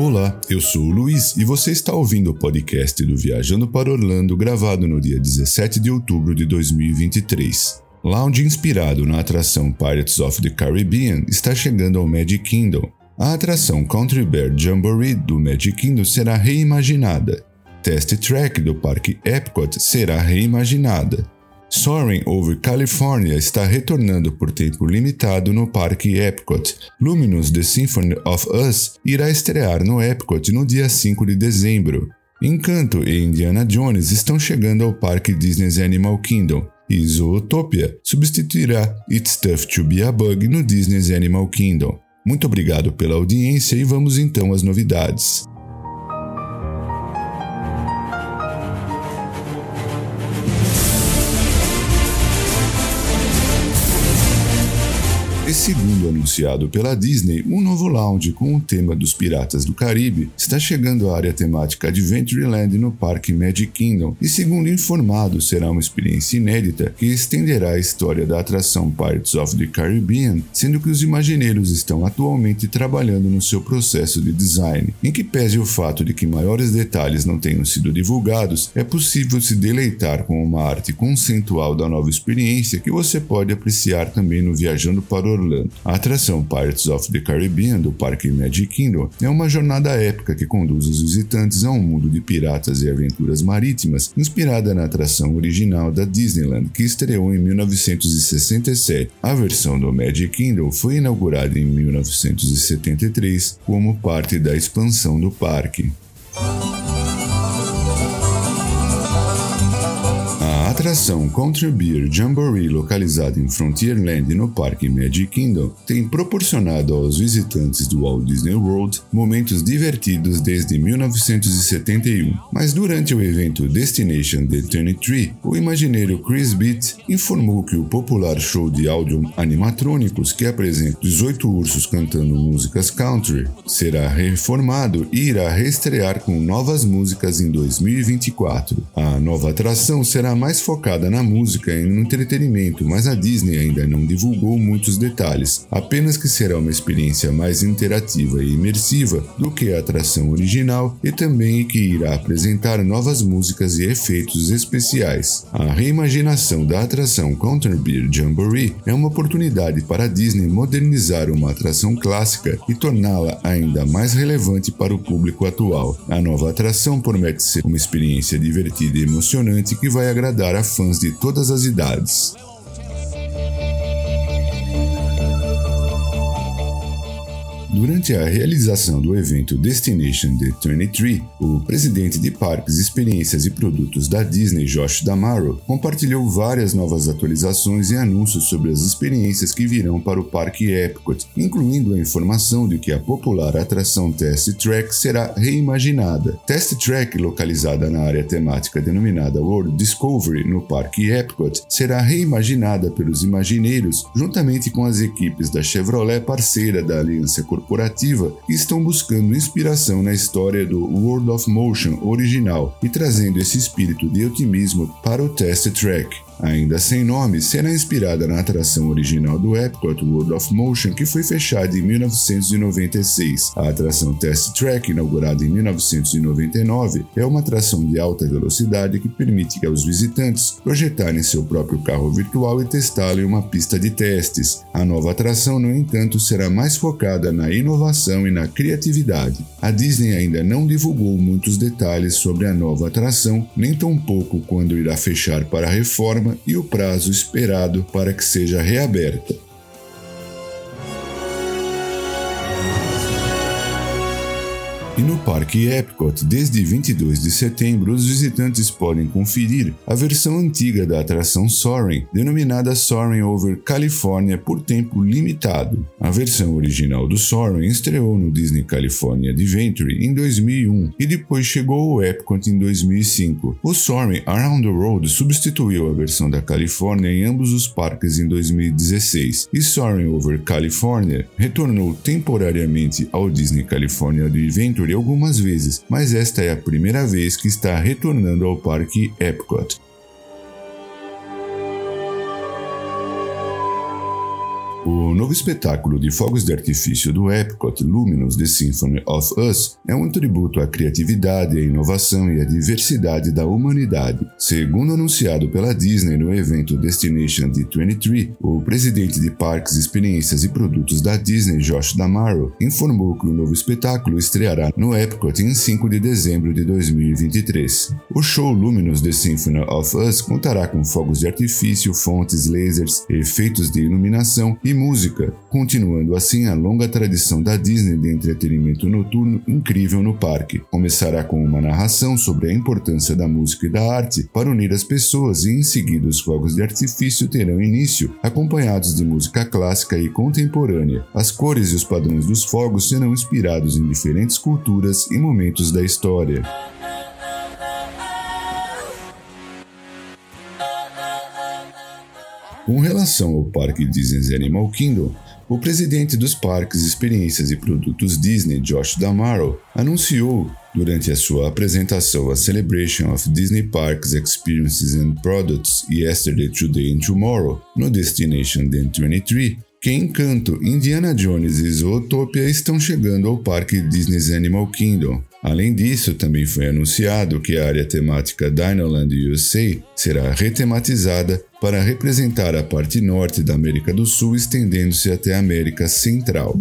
Olá, eu sou o Luiz e você está ouvindo o podcast do Viajando para Orlando, gravado no dia 17 de outubro de 2023. Lounge inspirado na atração Pirates of the Caribbean está chegando ao Magic Kingdom. A atração Country Bear Jamboree do Magic Kingdom será reimaginada. Test Track do Parque Epcot será reimaginada. Soaring Over California está retornando por tempo limitado no Parque Epcot. Luminous The Symphony of Us irá estrear no Epcot no dia 5 de dezembro. Encanto e Indiana Jones estão chegando ao Parque Disney's Animal Kingdom. E Zootopia substituirá It's Tough to Be a Bug no Disney's Animal Kingdom. Muito obrigado pela audiência e vamos então às novidades. E segundo anunciado pela Disney, um novo lounge com o tema dos Piratas do Caribe está chegando à área temática Adventureland no Parque Magic Kingdom, e segundo informado, será uma experiência inédita que estenderá a história da atração Pirates of the Caribbean, sendo que os imagineiros estão atualmente trabalhando no seu processo de design, em que pese o fato de que maiores detalhes não tenham sido divulgados, é possível se deleitar com uma arte conceitual da nova experiência que você pode apreciar também no Viajando para o Orlando. A atração Pirates of the Caribbean do Parque Magic Kingdom é uma jornada épica que conduz os visitantes a um mundo de piratas e aventuras marítimas, inspirada na atração original da Disneyland, que estreou em 1967. A versão do Magic Kingdom foi inaugurada em 1973 como parte da expansão do parque. Atração Country Beer Jamboree, localizada em Frontierland no Parque Magic Kingdom, tem proporcionado aos visitantes do Walt Disney World momentos divertidos desde 1971. Mas durante o evento Destination The 23, o imagineiro Chris Beat informou que o popular show de áudio animatrônicos que apresenta 18 ursos cantando músicas country será reformado e irá reestrear com novas músicas em 2024. A nova atração será mais focada na música e no entretenimento, mas a Disney ainda não divulgou muitos detalhes, apenas que será uma experiência mais interativa e imersiva do que a atração original e também que irá apresentar novas músicas e efeitos especiais. A reimaginação da atração Beer Jamboree é uma oportunidade para a Disney modernizar uma atração clássica e torná-la ainda mais relevante para o público atual. A nova atração promete ser uma experiência divertida e emocionante que vai agradar para fãs de todas as idades. Durante a realização do evento Destination The 23, o presidente de parques, experiências e produtos da Disney, Josh Damaro, compartilhou várias novas atualizações e anúncios sobre as experiências que virão para o Parque Epcot, incluindo a informação de que a popular atração Test Track será reimaginada. Test Track, localizada na área temática denominada World Discovery no Parque Epcot, será reimaginada pelos imagineiros juntamente com as equipes da Chevrolet parceira da Aliança Corporativa corporativa estão buscando inspiração na história do World of Motion original e trazendo esse espírito de otimismo para o Test Track ainda sem nome, será inspirada na atração original do Epcot World of Motion, que foi fechada em 1996. A atração Test Track, inaugurada em 1999, é uma atração de alta velocidade que permite aos visitantes projetarem seu próprio carro virtual e testá-lo em uma pista de testes. A nova atração, no entanto, será mais focada na inovação e na criatividade. A Disney ainda não divulgou muitos detalhes sobre a nova atração, nem tampouco quando irá fechar para a reforma e o prazo esperado para que seja reaberta. E no Parque Epcot, desde 22 de setembro, os visitantes podem conferir a versão antiga da atração Soaring, denominada Soaring Over California por tempo limitado. A versão original do Soaring estreou no Disney California Adventure em 2001 e depois chegou ao Epcot em 2005. O Soaring Around the World substituiu a versão da Califórnia em ambos os parques em 2016, e Soaring Over California retornou temporariamente ao Disney California Adventure algumas vezes, mas esta é a primeira vez que está retornando ao Parque Epcot. O novo espetáculo de fogos de artifício do Epcot Luminous The Symphony of Us é um tributo à criatividade, à inovação e à diversidade da humanidade. Segundo anunciado pela Disney no evento Destination D23, o presidente de parques, experiências e produtos da Disney, Josh Damaro, informou que o novo espetáculo estreará no Epcot em 5 de dezembro de 2023. O show Luminous The Symphony of Us contará com fogos de artifício, fontes, lasers, efeitos de iluminação e música, continuando assim a longa tradição da Disney de entretenimento noturno incrível no parque. Começará com uma narração sobre a importância da música e da arte para unir as pessoas e em seguida os fogos de artifício terão início, acompanhados de música clássica e contemporânea. As cores e os padrões dos fogos serão inspirados em diferentes culturas e momentos da história. Com relação ao Parque Disney's Animal Kingdom, o presidente dos parques, experiências e produtos Disney, Josh Damaro, anunciou durante a sua apresentação à Celebration of Disney Parks Experiences and Products Yesterday, Today and Tomorrow no Destination Den 23 que Encanto, Indiana Jones e Zootopia estão chegando ao parque Disney's Animal Kingdom. Além disso, também foi anunciado que a área temática Dinoland USA será retematizada para representar a parte norte da América do Sul, estendendo-se até a América Central.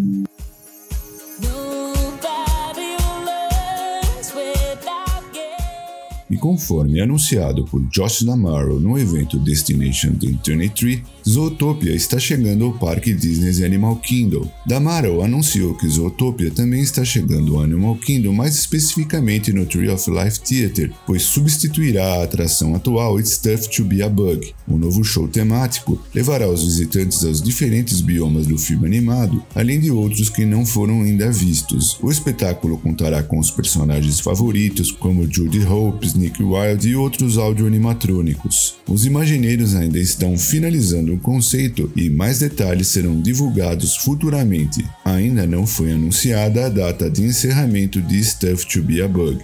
E conforme anunciado por Josh Damaro no evento Destination D 23, Zootopia está chegando ao parque Disney's Animal Kingdom. Damaro anunciou que Zootopia também está chegando ao Animal Kingdom, mais especificamente no Tree of Life Theater, pois substituirá a atração atual It's Tough to Be a Bug. O novo show temático levará os visitantes aos diferentes biomas do filme animado, além de outros que não foram ainda vistos. O espetáculo contará com os personagens favoritos, como Judy Hopes, Nick Wilde e outros audio-animatrônicos. Os imagineiros ainda estão finalizando o conceito e mais detalhes serão divulgados futuramente. Ainda não foi anunciada a data de encerramento de Stuff to Be a Bug.